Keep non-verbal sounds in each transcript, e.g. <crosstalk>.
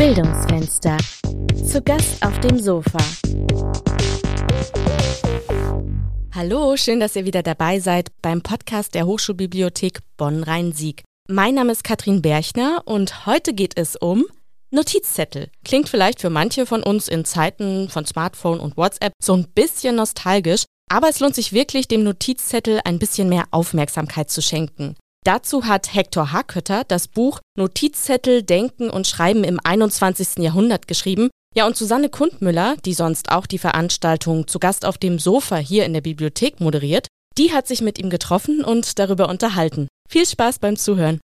Bildungsfenster. Zu Gast auf dem Sofa. Hallo, schön, dass ihr wieder dabei seid beim Podcast der Hochschulbibliothek Bonn-Rhein-Sieg. Mein Name ist Katrin Berchner und heute geht es um Notizzettel. Klingt vielleicht für manche von uns in Zeiten von Smartphone und WhatsApp so ein bisschen nostalgisch, aber es lohnt sich wirklich, dem Notizzettel ein bisschen mehr Aufmerksamkeit zu schenken. Dazu hat Hector Hakötter das Buch Notizzettel, Denken und Schreiben im 21. Jahrhundert geschrieben. Ja, und Susanne Kundmüller, die sonst auch die Veranstaltung zu Gast auf dem Sofa hier in der Bibliothek moderiert, die hat sich mit ihm getroffen und darüber unterhalten. Viel Spaß beim Zuhören.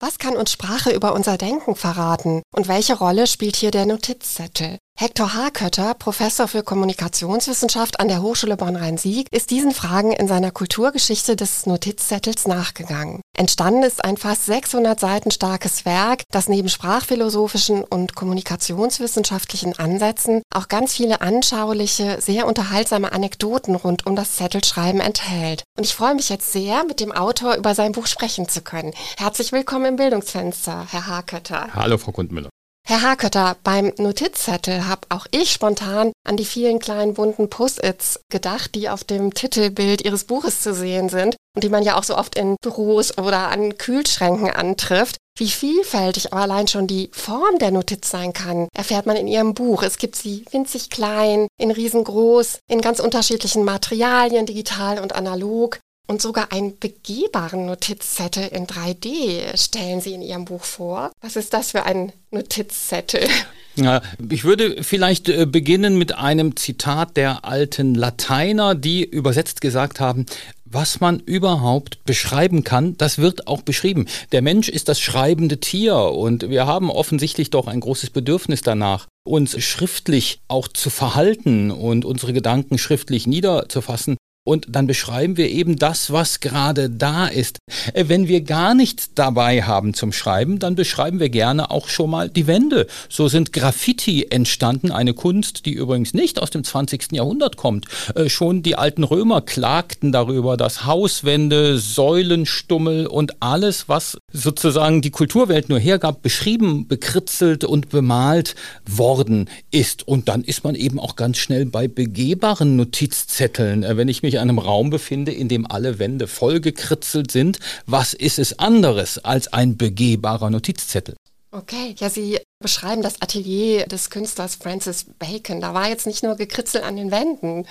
Was kann uns Sprache über unser Denken verraten? Und welche Rolle spielt hier der Notizzettel? Hector Hakötter, Professor für Kommunikationswissenschaft an der Hochschule Bonn-Rhein-Sieg, ist diesen Fragen in seiner Kulturgeschichte des Notizzettels nachgegangen. Entstanden ist ein fast 600 Seiten starkes Werk, das neben sprachphilosophischen und kommunikationswissenschaftlichen Ansätzen auch ganz viele anschauliche, sehr unterhaltsame Anekdoten rund um das Zettelschreiben enthält. Und ich freue mich jetzt sehr, mit dem Autor über sein Buch sprechen zu können. Herzlich willkommen im Bildungsfenster, Herr Hakötter. Hallo, Frau Kundmüller. Herr Hakötter, beim Notizzettel habe auch ich spontan an die vielen kleinen bunten Post-its gedacht, die auf dem Titelbild Ihres Buches zu sehen sind und die man ja auch so oft in Büros oder an Kühlschränken antrifft. Wie vielfältig aber allein schon die Form der Notiz sein kann, erfährt man in Ihrem Buch. Es gibt sie winzig klein, in riesengroß, in ganz unterschiedlichen Materialien, digital und analog. Und sogar einen begehbaren Notizzettel in 3D stellen Sie in Ihrem Buch vor. Was ist das für ein Notizzettel? <laughs> Ja, ich würde vielleicht äh, beginnen mit einem Zitat der alten Lateiner, die übersetzt gesagt haben, was man überhaupt beschreiben kann, das wird auch beschrieben. Der Mensch ist das schreibende Tier und wir haben offensichtlich doch ein großes Bedürfnis danach, uns schriftlich auch zu verhalten und unsere Gedanken schriftlich niederzufassen. Und dann beschreiben wir eben das, was gerade da ist. Äh, wenn wir gar nichts dabei haben zum Schreiben, dann beschreiben wir gerne auch schon mal die Wände. So sind Graffiti entstanden, eine Kunst, die übrigens nicht aus dem 20. Jahrhundert kommt. Äh, schon die alten Römer klagten darüber, dass Hauswände, Säulenstummel und alles, was sozusagen die Kulturwelt nur hergab, beschrieben, bekritzelt und bemalt worden ist. Und dann ist man eben auch ganz schnell bei begehbaren Notizzetteln. Äh, wenn ich mich in einem Raum befinde, in dem alle Wände vollgekritzelt sind, was ist es anderes als ein begehbarer Notizzettel? Okay, ja, Sie beschreiben das Atelier des Künstlers Francis Bacon. Da war jetzt nicht nur gekritzelt an den Wänden.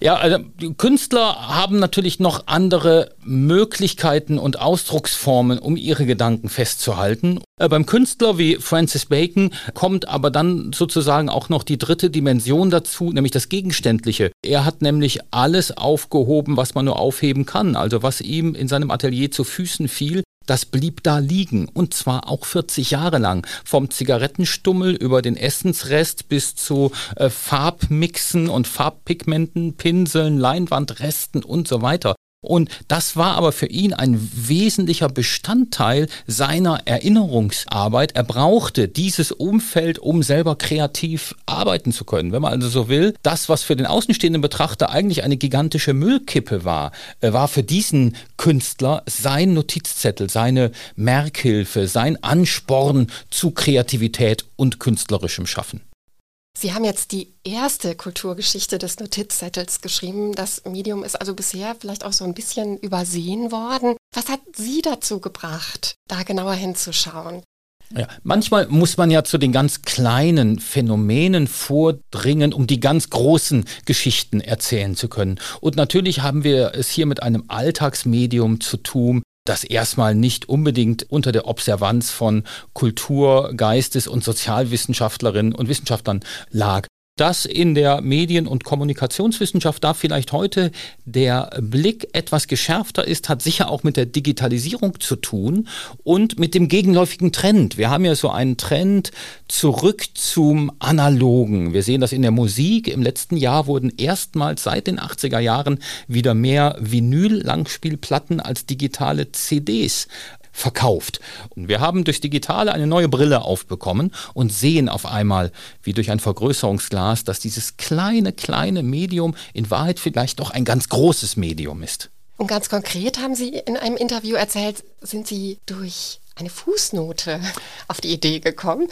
Ja, also Künstler haben natürlich noch andere Möglichkeiten und Ausdrucksformen, um ihre Gedanken festzuhalten. Äh, beim Künstler wie Francis Bacon kommt aber dann sozusagen auch noch die dritte Dimension dazu, nämlich das Gegenständliche. Er hat nämlich alles aufgehoben, was man nur aufheben kann. Also was ihm in seinem Atelier zu Füßen fiel, das blieb da liegen und zwar auch 40 Jahre lang. Vom Zigarettenstummel über den Essensrest bis zu äh, Farbmixen und Farbpigmenten, Pinseln, Leinwandresten und so weiter. Und das war aber für ihn ein wesentlicher Bestandteil seiner Erinnerungsarbeit. Er brauchte dieses Umfeld, um selber kreativ arbeiten zu können. Wenn man also so will, das, was für den außenstehenden Betrachter eigentlich eine gigantische Müllkippe war, äh, war für diesen Künstler sein Notizzettel, seine Merkhilfe, sein Ansporn zu Kreativität und künstlerischem Schaffen. Sie haben jetzt die erste Kulturgeschichte des Notizzettels geschrieben. Das Medium ist also bisher vielleicht auch so ein bisschen übersehen worden. Was hat Sie dazu gebracht, da genauer hinzuschauen? Ja, manchmal muss man ja zu den ganz kleinen Phänomenen vordringen, um die ganz großen Geschichten erzählen zu können. Und natürlich haben wir es hier mit einem Alltagsmedium zu tun, das erstmal nicht unbedingt unter der Observanz von Kultur, Geistes- und Sozialwissenschaftlerinnen und Wissenschaftlern lag dass in der Medien- und Kommunikationswissenschaft da vielleicht heute der Blick etwas geschärfter ist, hat sicher auch mit der Digitalisierung zu tun und mit dem gegenläufigen Trend. Wir haben ja so einen Trend zurück zum Analogen. Wir sehen das in der Musik. Im letzten Jahr wurden erstmals seit den 80er Jahren wieder mehr Vinyl-Langspielplatten als digitale CDs verkauft. Und wir haben durch Digitale eine neue Brille aufbekommen und sehen auf einmal, wie durch ein Vergrößerungsglas, dass dieses kleine, kleine Medium in Wahrheit vielleicht doch ein ganz großes Medium ist. Und ganz konkret haben Sie in einem Interview erzählt, sind Sie durch eine Fußnote <laughs> auf die Idee gekommen?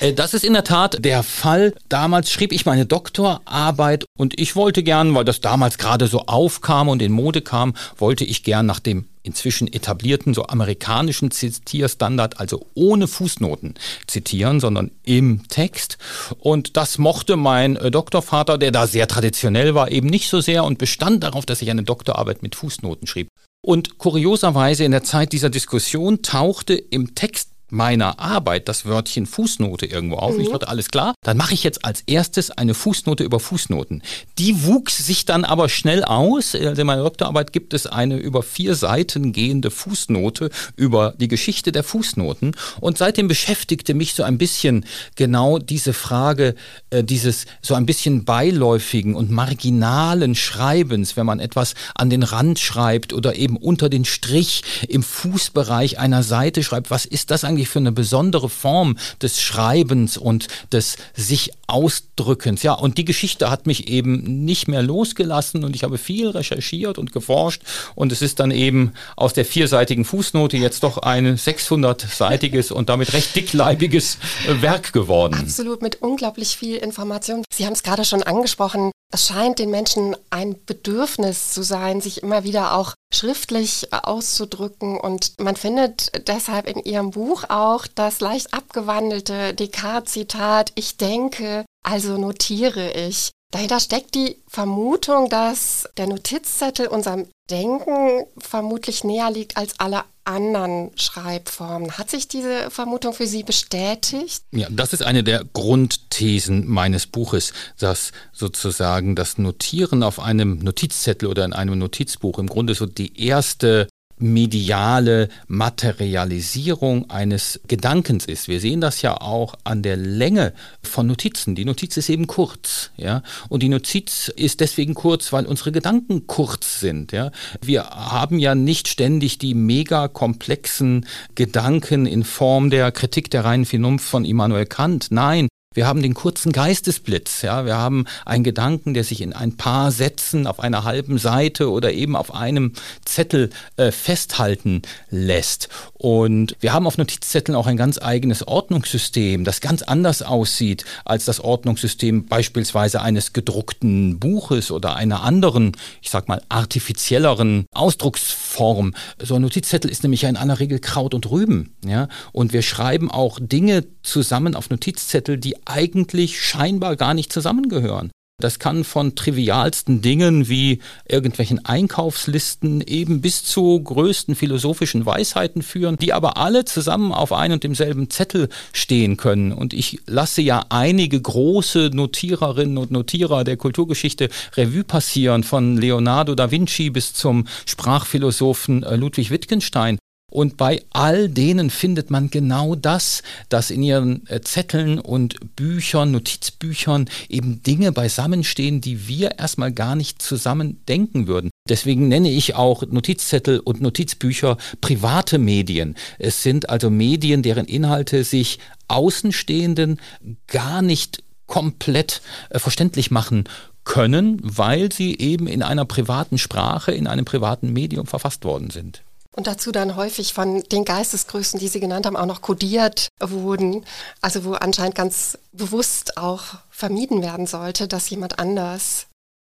Äh, das ist in der Tat der Fall. Damals schrieb ich meine Doktorarbeit und ich wollte gern, weil das damals gerade so aufkam und in Mode kam, wollte ich gern nach dem inzwischen etablierten so amerikanischen Zitierstandard, also ohne Fußnoten zitieren, sondern im Text. Und das mochte mein äh, Doktorvater, der da sehr traditionell war, eben nicht so sehr und bestand darauf, dass ich eine Doktorarbeit mit Fußnoten schrieb. Und kurioserweise in der Zeit dieser Diskussion tauchte im Text meiner Arbeit das Wörtchen Fußnote irgendwo auf. Mhm. Ich dachte, alles klar, dann mache ich jetzt als erstes eine Fußnote über Fußnoten. Die wuchs sich dann aber schnell aus. Also in meiner Doktorarbeit gibt es eine über vier Seiten gehende Fußnote über die Geschichte der Fußnoten. Und seitdem beschäftigte mich so ein bisschen genau diese Frage äh, dieses so ein bisschen beiläufigen und marginalen Schreibens, wenn man etwas an den Rand schreibt oder eben unter den Strich im Fußbereich einer Seite schreibt. Was ist das eigentlich? Eigentlich für eine besondere Form des Schreibens und des sich Ausdrückens. Ja, und die Geschichte hat mich eben nicht mehr losgelassen und ich habe viel recherchiert und geforscht und es ist dann eben aus der vierseitigen Fußnote jetzt doch ein 600-seitiges und damit recht dickleibiges Werk geworden. Absolut, mit unglaublich viel Information. Sie haben es gerade schon angesprochen, es scheint den Menschen ein Bedürfnis zu sein, sich immer wieder auch schriftlich auszudrücken. Und man findet deshalb in Ihrem Buch auch das leicht abgewandelte Descartes-Zitat, ich denke, also notiere ich. Dahinter steckt die Vermutung, dass der Notizzettel unserem Denken vermutlich näher liegt als alle anderen Schreibformen. Hat sich diese Vermutung für Sie bestätigt? Ja, das ist eine der Grundthesen meines Buches, dass sozusagen das Notieren auf einem Notizzettel oder in einem Notizbuch im Grunde so die erste mediale Materialisierung eines Gedankens ist. Wir sehen das ja auch an der Länge von Notizen. Die Notiz ist eben kurz, ja, und die Notiz ist deswegen kurz, weil unsere Gedanken kurz sind, ja. Wir haben ja nicht ständig die mega komplexen Gedanken in Form der Kritik der reinen Vernunft von Immanuel Kant. Nein, wir haben den kurzen Geistesblitz, ja. Wir haben einen Gedanken, der sich in ein paar Sätzen auf einer halben Seite oder eben auf einem Zettel äh, festhalten lässt. Und wir haben auf Notizzetteln auch ein ganz eigenes Ordnungssystem, das ganz anders aussieht als das Ordnungssystem beispielsweise eines gedruckten Buches oder einer anderen, ich sag mal, artifizielleren Ausdrucksform. So ein Notizzettel ist nämlich ja in aller Regel Kraut und Rüben, ja. Und wir schreiben auch Dinge zusammen auf Notizzettel, die eigentlich scheinbar gar nicht zusammengehören. Das kann von trivialsten Dingen wie irgendwelchen Einkaufslisten eben bis zu größten philosophischen Weisheiten führen, die aber alle zusammen auf ein und demselben Zettel stehen können. Und ich lasse ja einige große Notiererinnen und Notierer der Kulturgeschichte Revue passieren, von Leonardo da Vinci bis zum Sprachphilosophen äh, Ludwig Wittgenstein. Und bei all denen findet man genau das, dass in ihren äh, Zetteln und Büchern, Notizbüchern eben Dinge beisammenstehen, die wir erstmal gar nicht zusammen denken würden. Deswegen nenne ich auch Notizzettel und Notizbücher private Medien. Es sind also Medien, deren Inhalte sich Außenstehenden gar nicht komplett äh, verständlich machen können, weil sie eben in einer privaten Sprache, in einem privaten Medium verfasst worden sind. Und dazu dann häufig von den Geistesgrößen, die Sie genannt haben, auch noch kodiert wurden. Also wo anscheinend ganz bewusst auch vermieden werden sollte, dass jemand anders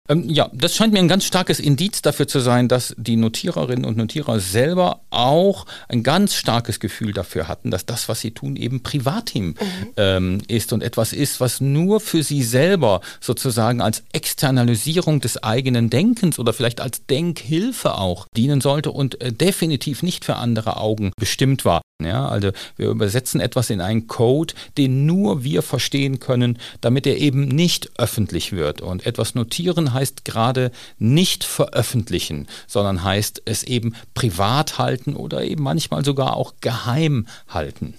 ähm, ja, das scheint mir ein ganz starkes Indiz dafür zu sein, dass die Notiererinnen und Notierer selber auch ein ganz starkes Gefühl dafür hatten, dass das, was sie tun, eben Privatim mhm. ähm, ist und etwas ist, was nur für sie selber sozusagen als Externalisierung des eigenen Denkens oder vielleicht als Denkhilfe auch dienen sollte und äh, definitiv nicht für andere Augen bestimmt war. Ja, also wir übersetzen etwas in einen Code, den nur wir verstehen können, damit er eben nicht öffentlich wird. Und etwas notieren heißt gerade nicht veröffentlichen, sondern heißt es eben privat halten oder eben manchmal sogar auch geheim halten.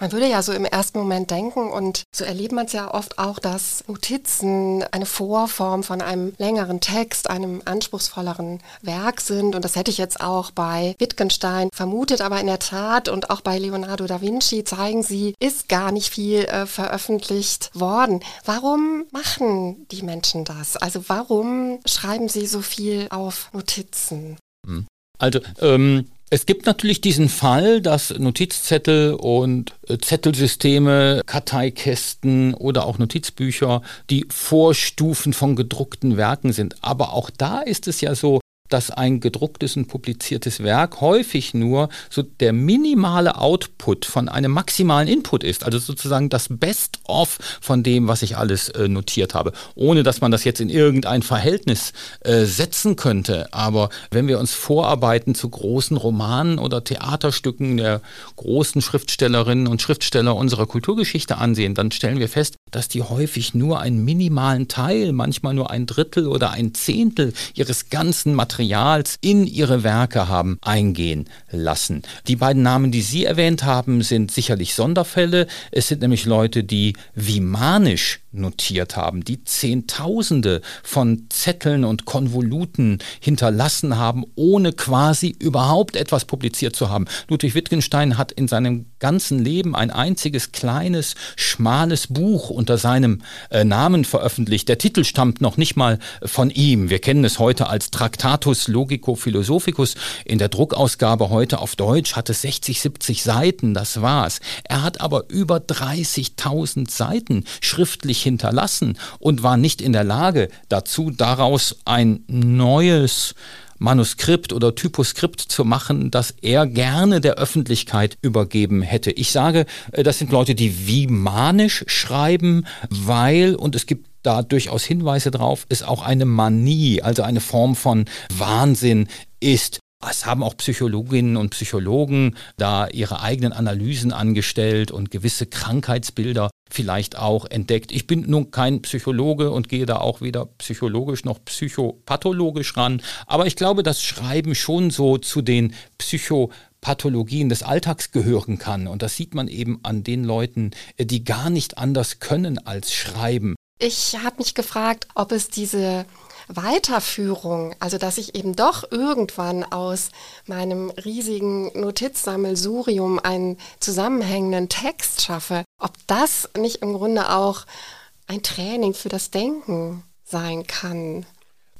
Man würde ja so im ersten Moment denken, und so erlebt man es ja oft auch, dass Notizen eine Vorform von einem längeren Text, einem anspruchsvolleren Werk sind. Und das hätte ich jetzt auch bei Wittgenstein vermutet, aber in der Tat und auch bei Leonardo da Vinci zeigen sie, ist gar nicht viel äh, veröffentlicht worden. Warum machen die Menschen das? Also warum schreiben sie so viel auf Notizen? Hm. Also ähm, Es gibt natürlich diesen Fall, dass Notizzettel und äh, Zettelsysteme, Karteikästen oder auch Notizbücher die Vorstufen von gedruckten Werken sind. Aber auch da ist es ja so, dass ein gedrucktes und publiziertes Werk häufig nur so der minimale Output von einem maximalen Input ist, also sozusagen das Best-of von dem, was ich alles äh, notiert habe, ohne dass man das jetzt in irgendein Verhältnis äh, setzen könnte. Aber wenn wir uns Vorarbeiten zu großen Romanen oder Theaterstücken der großen Schriftstellerinnen und Schriftsteller unserer Kulturgeschichte ansehen, dann stellen wir fest, dass die häufig nur einen minimalen Teil, manchmal nur ein Drittel oder ein Zehntel ihres ganzen Materials in ihre Werke haben eingehen lassen. Die beiden Namen, die Sie erwähnt haben, sind sicherlich Sonderfälle. Es sind nämlich Leute, die vimanisch notiert haben, die Zehntausende von Zetteln und Konvoluten hinterlassen haben, ohne quasi überhaupt etwas publiziert zu haben. Ludwig Wittgenstein hat in seinem ganzen Leben ein einziges kleines, schmales Buch unter seinem äh, Namen veröffentlicht. Der Titel stammt noch nicht mal von ihm. Wir kennen es heute als Tractatus Logico Philosophicus. In der Druckausgabe heute auf Deutsch hat es 60, 70 Seiten, das war's. Er hat aber über 30.000 Seiten schriftlich hinterlassen und war nicht in der Lage dazu, daraus ein neues Manuskript oder Typoskript zu machen, das er gerne der Öffentlichkeit übergeben hätte. Ich sage, äh, das sind Leute, die wie manisch schreiben, weil, und es gibt da durchaus Hinweise drauf, es auch eine Manie, also eine Form von Wahnsinn ist. Es haben auch Psychologinnen und Psychologen da ihre eigenen Analysen angestellt und gewisse Krankheitsbilder vielleicht auch entdeckt. Ich bin nun kein Psychologe und gehe da auch weder psychologisch noch psychopathologisch ran, aber ich glaube, dass Schreiben schon so zu den Psychopathologien des Alltags gehören kann. Und das sieht man eben an den Leuten, die gar nicht anders können als schreiben. Ich habe mich gefragt, ob es diese Weiterführung, also dass ich eben doch irgendwann aus meinem riesigen Notizsammelsurium einen zusammenhängenden Text schaffe, ob das nicht im Grunde auch ein Training für das Denken sein kann.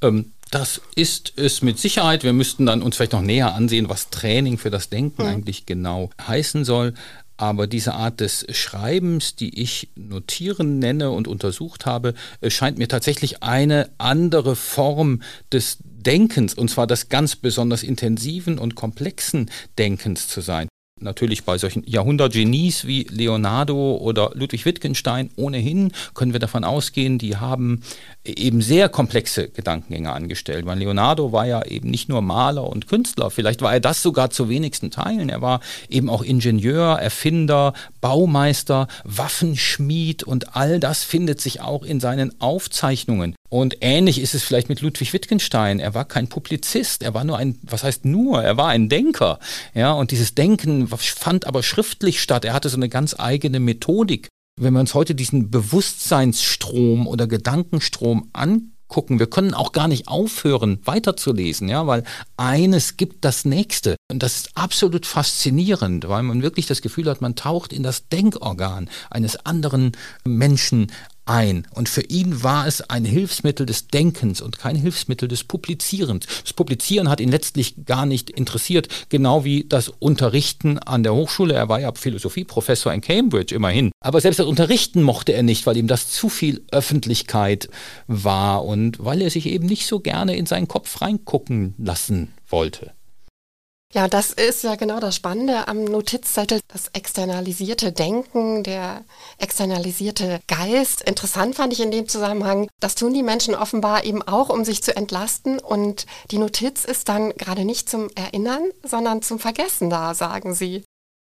Ähm, das ist es mit Sicherheit. Wir müssten dann uns vielleicht noch näher ansehen, was Training für das Denken hm. eigentlich genau heißen soll. Aber diese Art des Schreibens, die ich Notieren nenne und untersucht habe, äh, scheint mir tatsächlich eine andere Form des Denkens, und zwar des ganz besonders intensiven und komplexen Denkens zu sein natürlich bei solchen Jahrhundertgenies wie Leonardo oder Ludwig Wittgenstein ohnehin können wir davon ausgehen, die haben eben sehr komplexe Gedankengänge angestellt. Weil Leonardo war ja eben nicht nur Maler und Künstler, vielleicht war er das sogar zu wenigsten Teilen. Er war eben auch Ingenieur, Erfinder, Baumeister, Waffenschmied und all das findet sich auch in seinen Aufzeichnungen. Und ähnlich ist es vielleicht mit Ludwig Wittgenstein. Er war kein Publizist, er war nur ein, was heißt nur, er war ein Denker. Ja, und dieses Denken fand aber schriftlich statt. Er hatte so eine ganz eigene Methodik. Wenn wir uns heute diesen Bewusstseinsstrom oder Gedankenstrom angucken, wir können auch gar nicht aufhören, weiterzulesen, ja, weil eines gibt das nächste. Und das ist absolut faszinierend, weil man wirklich das Gefühl hat, man taucht in das Denkorgan eines anderen Menschen ein. Und für ihn war es ein Hilfsmittel des Denkens und kein Hilfsmittel des Publizierens. Das Publizieren hat ihn letztlich gar nicht interessiert, genau wie das Unterrichten an der Hochschule. Er war ja Philosophieprofessor in Cambridge immerhin. Aber selbst das Unterrichten mochte er nicht, weil ihm das zu viel Öffentlichkeit war und weil er sich eben nicht so gerne in seinen Kopf reingucken lassen wollte. Ja, das ist ja genau das Spannende am Notizzettel, das externalisierte Denken, der externalisierte Geist. Interessant fand ich in dem Zusammenhang, das tun die Menschen offenbar eben auch, um sich zu entlasten. Und die Notiz ist dann gerade nicht zum Erinnern, sondern zum Vergessen da, sagen sie.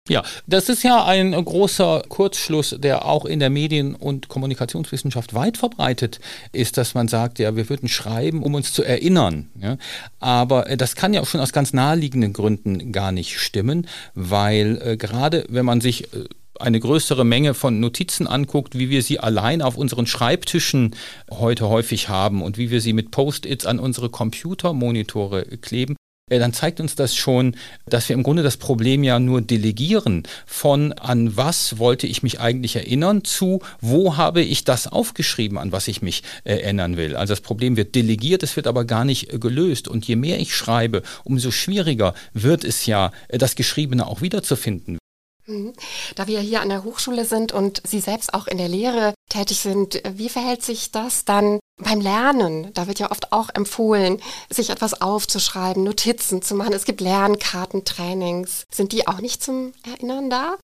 Ja, das ist ja ein großer Kurzschluss, der auch in der Medien- und Kommunikationswissenschaft weit verbreitet ist, dass man sagt, ja, wir würden schreiben, um uns zu erinnern. Ja? Aber äh, das kann ja auch schon aus ganz naheliegenden Gründen gar nicht stimmen, weil äh, gerade wenn man sich äh, eine größere Menge von Notizen anguckt, wie wir sie allein auf unseren Schreibtischen heute häufig haben und wie wir sie mit Post-its an unsere Computermonitore kleben, dann zeigt uns das schon, dass wir im Grunde das Problem ja nur delegieren von an was wollte ich mich eigentlich erinnern zu wo habe ich das aufgeschrieben, an was ich mich erinnern will. Also das Problem wird delegiert, es wird aber gar nicht gelöst. Und je mehr ich schreibe, umso schwieriger wird es ja, das Geschriebene auch wiederzufinden. Mhm. Da wir hier an der Hochschule sind und Sie selbst auch in der Lehre tätig sind, wie verhält sich das dann beim Lernen? Da wird ja oft auch empfohlen, sich etwas aufzuschreiben, Notizen zu machen. Es gibt Lernkarten, Trainings. Sind die auch nicht zum Erinnern da?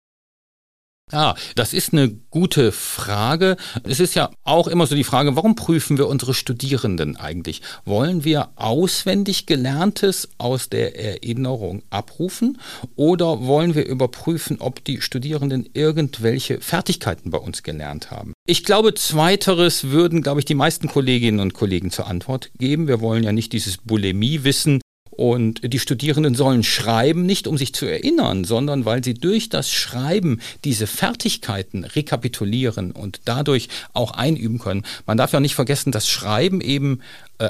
Ja, das ist eine gute Frage. Es ist ja auch immer so die Frage, warum prüfen wir unsere Studierenden eigentlich? Wollen wir auswendig Gelerntes aus der Erinnerung abrufen oder wollen wir überprüfen, ob die Studierenden irgendwelche Fertigkeiten bei uns gelernt haben? Ich glaube, zweiteres würden, glaube ich, die meisten Kolleginnen und Kollegen zur Antwort geben. Wir wollen ja nicht dieses Bulimie-Wissen und die Studierenden sollen schreiben, nicht um sich zu erinnern, sondern weil sie durch das Schreiben diese Fertigkeiten rekapitulieren und dadurch auch einüben können. Man darf ja nicht vergessen, dass Schreiben eben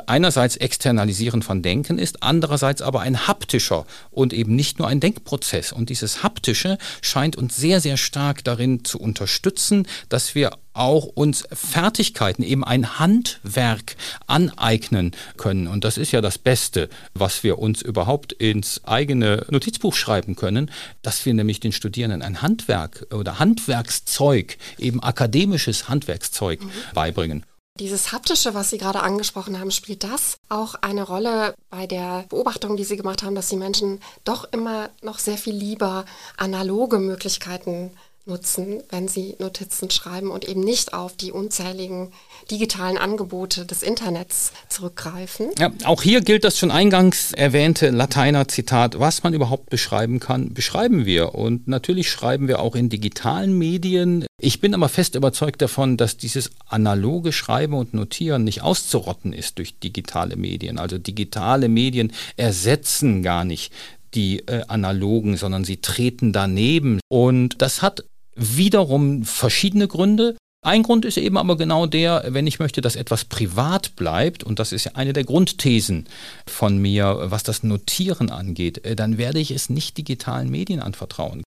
einerseits Externalisieren von Denken ist, andererseits aber ein haptischer und eben nicht nur ein Denkprozess. Und dieses haptische scheint uns sehr, sehr stark darin zu unterstützen, dass wir auch uns Fertigkeiten, eben ein Handwerk aneignen können. Und das ist ja das Beste, was wir uns überhaupt ins eigene Notizbuch schreiben können, dass wir nämlich den Studierenden ein Handwerk oder Handwerkszeug, eben akademisches Handwerkszeug mhm. beibringen. Dieses Haptische, was Sie gerade angesprochen haben, spielt das auch eine Rolle bei der Beobachtung, die Sie gemacht haben, dass die Menschen doch immer noch sehr viel lieber analoge Möglichkeiten nutzen, wenn sie Notizen schreiben und eben nicht auf die unzähligen digitalen Angebote des Internets zurückgreifen. Ja, auch hier gilt das schon eingangs erwähnte Lateiner Zitat, was man überhaupt beschreiben kann, beschreiben wir. Und natürlich schreiben wir auch in digitalen Medien. Ich bin aber fest überzeugt davon, dass dieses analoge Schreiben und Notieren nicht auszurotten ist durch digitale Medien. Also digitale Medien ersetzen gar nicht die äh, analogen, sondern sie treten daneben. Und das hat wiederum verschiedene Gründe. Ein Grund ist eben aber genau der, wenn ich möchte, dass etwas privat bleibt, und das ist ja eine der Grundthesen von mir, was das Notieren angeht, äh, dann werde ich es nicht digitalen Medien anvertrauen.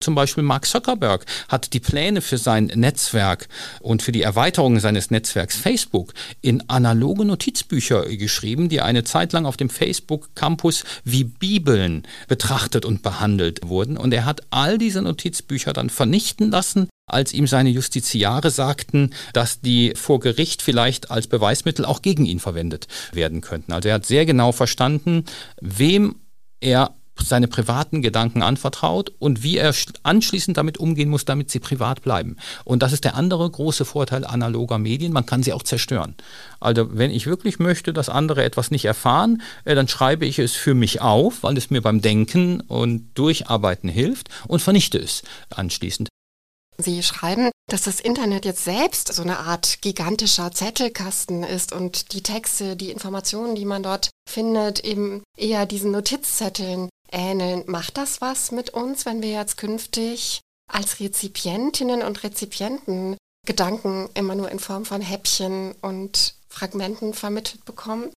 Zum Beispiel Mark Zuckerberg hat die Pläne für sein Netzwerk und für die Erweiterung seines Netzwerks Facebook in analoge Notizbücher geschrieben, die eine Zeit lang auf dem Facebook Campus wie Bibeln betrachtet und behandelt wurden. Und er hat all diese Notizbücher dann vernichten lassen, als ihm seine Justiziare sagten, dass die vor Gericht vielleicht als Beweismittel auch gegen ihn verwendet werden könnten. Also er hat sehr genau verstanden, wem er seine privaten Gedanken anvertraut und wie er anschließend damit umgehen muss, damit sie privat bleiben. Und das ist der andere große Vorteil analoger Medien, man kann sie auch zerstören. Also wenn ich wirklich möchte, dass andere etwas nicht erfahren, äh, dann schreibe ich es für mich auf, weil es mir beim Denken und Durcharbeiten hilft und vernichte es anschließend. Sie schreiben, dass das Internet jetzt selbst so eine Art gigantischer Zettelkasten ist und die Texte, die Informationen, die man dort findet, eben eher diesen Notizzetteln ähneln. Macht das was mit uns, wenn wir jetzt künftig als Rezipientinnen und Rezipienten Gedanken immer nur in Form von Häppchen und Fragmenten vermittelt bekommen?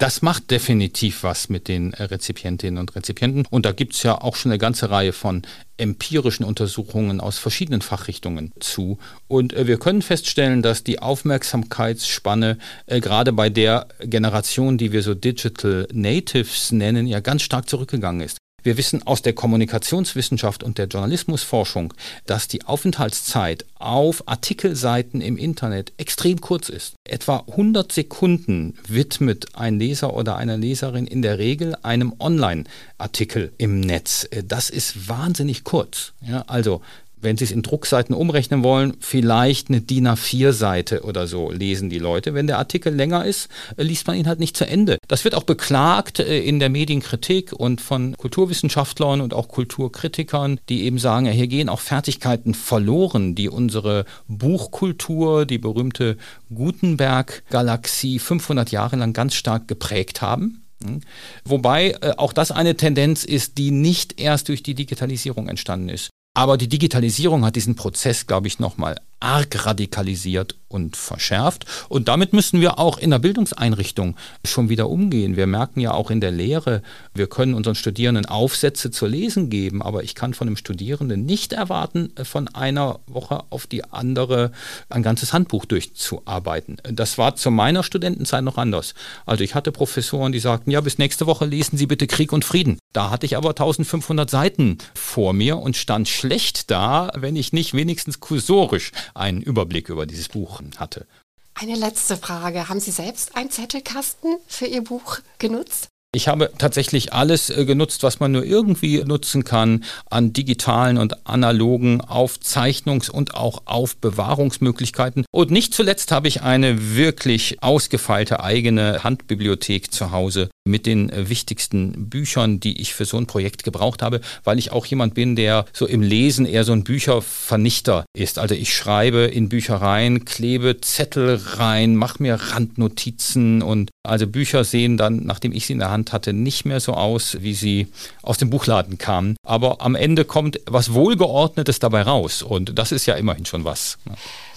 Das macht definitiv was mit den äh, Rezipientinnen und Rezipienten. Und da gibt es ja auch schon eine ganze Reihe von empirischen Untersuchungen aus verschiedenen Fachrichtungen zu. Und äh, wir können feststellen, dass die Aufmerksamkeitsspanne äh, gerade bei der Generation, die wir so Digital Natives nennen, ja ganz stark zurückgegangen ist. Wir wissen aus der Kommunikationswissenschaft und der Journalismusforschung, dass die Aufenthaltszeit auf Artikelseiten im Internet extrem kurz ist. Etwa 100 Sekunden widmet ein Leser oder eine Leserin in der Regel einem Online-Artikel im Netz. Das ist wahnsinnig kurz. Ja, also wenn Sie es in Druckseiten umrechnen wollen, vielleicht eine DIN A4-Seite oder so lesen die Leute. Wenn der Artikel länger ist, äh, liest man ihn halt nicht zu Ende. Das wird auch beklagt äh, in der Medienkritik und von Kulturwissenschaftlern und auch Kulturkritikern, die eben sagen, ja, hier gehen auch Fertigkeiten verloren, die unsere Buchkultur, die berühmte Gutenberg-Galaxie 500 Jahre lang ganz stark geprägt haben. Hm? Wobei äh, auch das eine Tendenz ist, die nicht erst durch die Digitalisierung entstanden ist. Aber die Digitalisierung hat diesen Prozess, glaube ich, nochmal arg radikalisiert und verschärft. Und damit müssen wir auch in der Bildungseinrichtung schon wieder umgehen. Wir merken ja auch in der Lehre, wir können unseren Studierenden Aufsätze zu lesen geben, aber ich kann von einem Studierenden nicht erwarten, von einer Woche auf die andere ein ganzes Handbuch durchzuarbeiten. Das war zu meiner Studentenzeit noch anders. Also ich hatte Professoren, die sagten, ja, bis nächste Woche lesen Sie bitte Krieg und Frieden. Da hatte ich aber 1500 Seiten vor mir und stand schlecht da, wenn ich nicht wenigstens kursorisch einen Überblick über dieses Buch hatte. Eine letzte Frage. Haben Sie selbst einen Zettelkasten für Ihr Buch genutzt? Ich habe tatsächlich alles äh, genutzt, was man nur irgendwie nutzen kann an digitalen und analogen Aufzeichnungs- und auch Aufbewahrungsmöglichkeiten. Und nicht zuletzt habe ich eine wirklich ausgefeilte eigene Handbibliothek zu Hause mit den äh, wichtigsten Büchern, die ich für so ein Projekt gebraucht habe, weil ich auch jemand bin, der so im Lesen eher so ein Büchervernichter ist. Also ich schreibe in Bücher rein, klebe Zettel rein, mache mir Randnotizen und also Bücher sehen dann, nachdem ich sie in der Hand hatte, nicht mehr so aus, wie sie aus dem Buchladen kamen. Aber am Ende kommt was Wohlgeordnetes dabei raus. Und das ist ja immerhin schon was.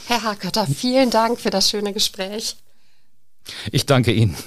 Herr Harkötter, vielen Dank für das schöne Gespräch. Ich danke Ihnen.